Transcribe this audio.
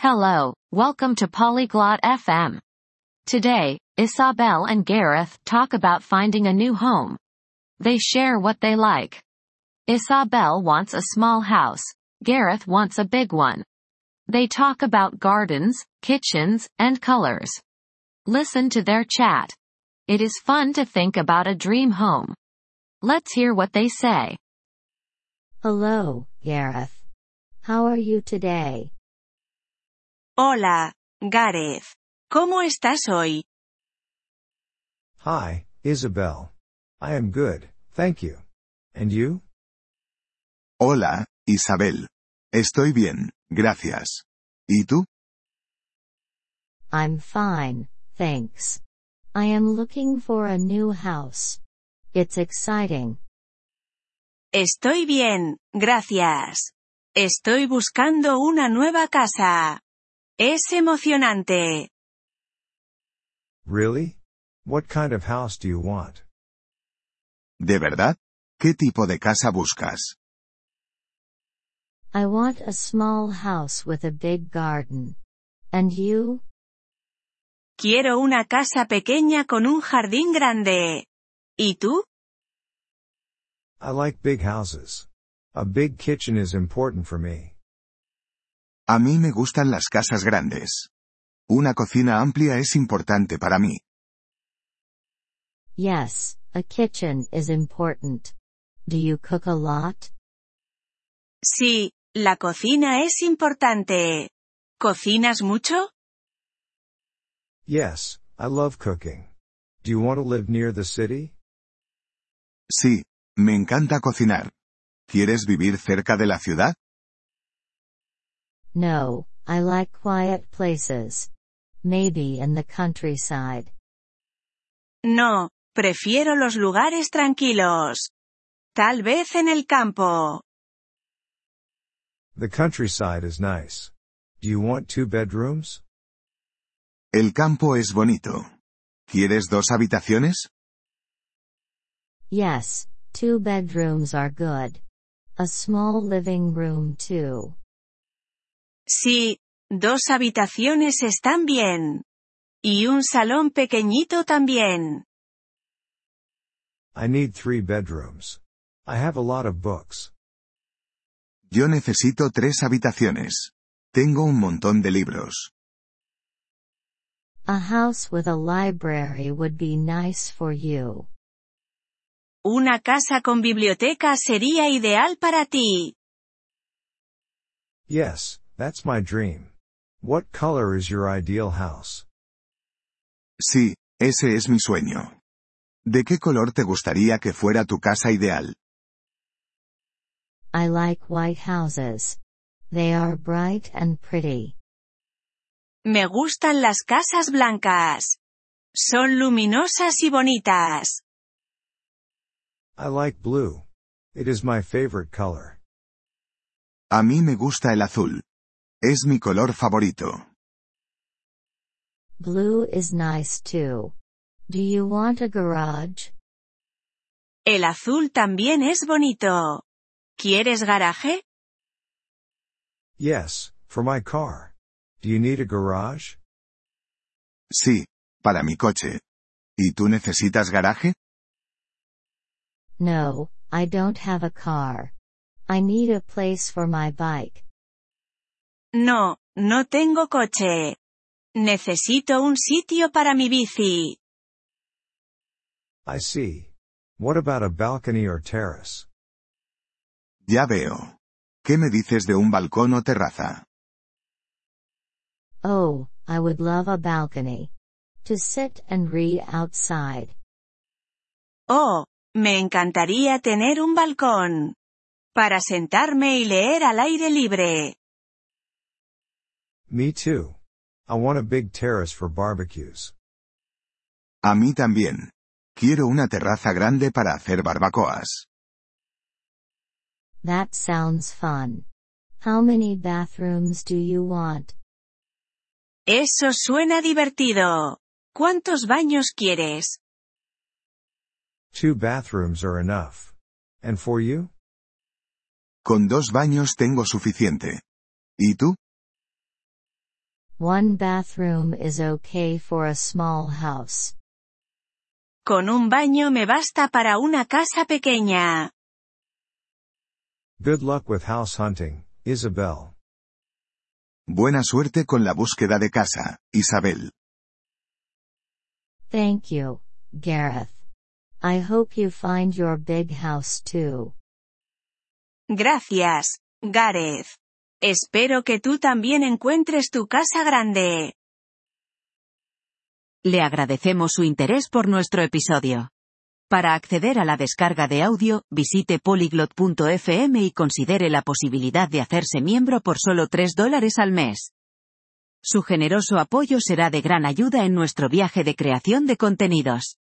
Hello, welcome to Polyglot FM. Today, Isabel and Gareth talk about finding a new home. They share what they like. Isabel wants a small house. Gareth wants a big one. They talk about gardens, kitchens, and colors. Listen to their chat. It is fun to think about a dream home. Let's hear what they say. Hello, Gareth. How are you today? Hola, Gareth. ¿Cómo estás hoy? Hi, Isabel. I am good, thank you. And you? Hola, Isabel. Estoy bien, gracias. ¿Y tú? I'm fine, thanks. I am looking for a new house. It's exciting. Estoy bien, gracias. Estoy buscando una nueva casa. Es emocionante. Really? What kind of house do you want? ¿De verdad? ¿Qué tipo de casa buscas? I want a small house with a big garden. And you? Quiero una casa pequeña con un jardín grande. ¿Y tú? I like big houses. A big kitchen is important for me. A mí me gustan las casas grandes. Una cocina amplia es importante para mí. Yes, a kitchen is important. Do you cook a lot? Sí, la cocina es importante. ¿Cocinas mucho? Yes, I love cooking. Do you want to live near the city? Sí, me encanta cocinar. ¿Quieres vivir cerca de la ciudad? No, I like quiet places. Maybe in the countryside. No, prefiero los lugares tranquilos. Tal vez en el campo. The countryside is nice. Do you want two bedrooms? El campo es bonito. ¿Quieres dos habitaciones? Yes, two bedrooms are good. A small living room too. Sí, dos habitaciones están bien. Y un salón pequeñito también. I need three bedrooms. I have a lot of books. Yo necesito tres habitaciones. Tengo un montón de libros. A house with a library would be nice for you. Una casa con biblioteca sería ideal para ti. Yes, that's my dream. What color is your ideal house? Sí, ese es mi sueño. ¿De qué color te gustaría que fuera tu casa ideal? I like white houses. They are bright and pretty. Me gustan las casas blancas. Son luminosas y bonitas. I like blue. It is my favorite color. A mí me gusta el azul. Es mi color favorito. Blue is nice too. Do you want a garage? El azul también es bonito. ¿Quieres garaje? Yes, for my car. Do you need a garage? Sí, para mi coche. ¿Y tú necesitas garaje? No, I don't have a car. I need a place for my bike. No, no tengo coche. Necesito un sitio para mi bici. I see. What about a balcony or terrace? Ya veo. ¿Qué me dices de un balcón o terraza? Oh, I would love a balcony. To sit and read outside. Oh, me encantaría tener un balcón. Para sentarme y leer al aire libre. Me too. I want a big terrace for barbecues. A mí también. Quiero una terraza grande para hacer barbacoas. That sounds fun. How many bathrooms do you want? Eso suena divertido. ¿Cuántos baños quieres? Two bathrooms are enough. And for you? Con dos baños tengo suficiente. ¿Y tú? One bathroom is okay for a small house. Con un baño me basta para una casa pequeña. Good luck with house hunting, Isabel. Buena suerte con la búsqueda de casa, Isabel. Thank you, Gareth. I hope you find your big house too. Gracias, Gareth. Espero que tú también encuentres tu casa grande. Le agradecemos su interés por nuestro episodio. Para acceder a la descarga de audio, visite polyglot.fm y considere la posibilidad de hacerse miembro por solo 3 dólares al mes. Su generoso apoyo será de gran ayuda en nuestro viaje de creación de contenidos.